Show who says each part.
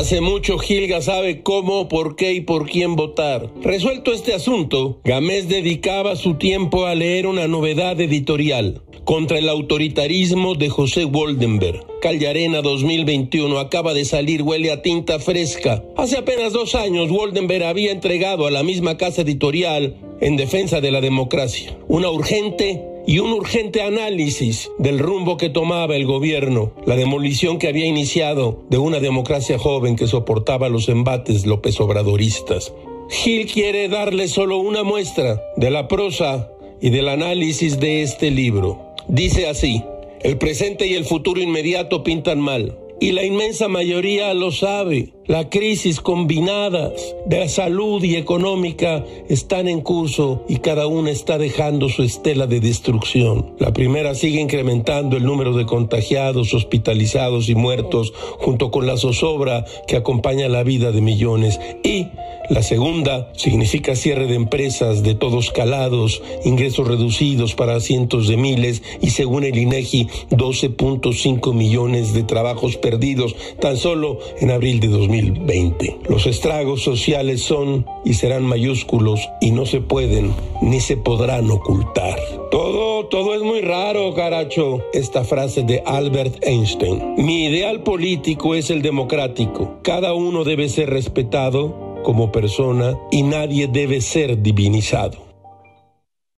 Speaker 1: Hace mucho Gilga sabe cómo, por qué y por quién votar. Resuelto este asunto, Gamés dedicaba su tiempo a leer una novedad editorial contra el autoritarismo de José Woldenberg. Callarena 2021 acaba de salir, huele a tinta fresca. Hace apenas dos años, Woldenberg había entregado a la misma casa editorial en defensa de la democracia una urgente y un urgente análisis del rumbo que tomaba el gobierno, la demolición que había iniciado de una democracia joven que soportaba los embates López Obradoristas. Gil quiere darle solo una muestra de la prosa y del análisis de este libro. Dice así, el presente y el futuro inmediato pintan mal, y la inmensa mayoría lo sabe. La crisis combinadas de salud y económica están en curso y cada una está dejando su estela de destrucción. La primera sigue incrementando el número de contagiados, hospitalizados y muertos junto con la zozobra que acompaña la vida de millones. Y la segunda significa cierre de empresas de todos calados, ingresos reducidos para cientos de miles y según el INEGI 12.5 millones de trabajos perdidos tan solo en abril de 2020. Los estragos sociales son y serán mayúsculos y no se pueden ni se podrán ocultar. Todo, todo es muy raro, caracho. Esta frase de Albert Einstein. Mi ideal político es el democrático. Cada uno debe ser respetado como persona y nadie debe ser divinizado.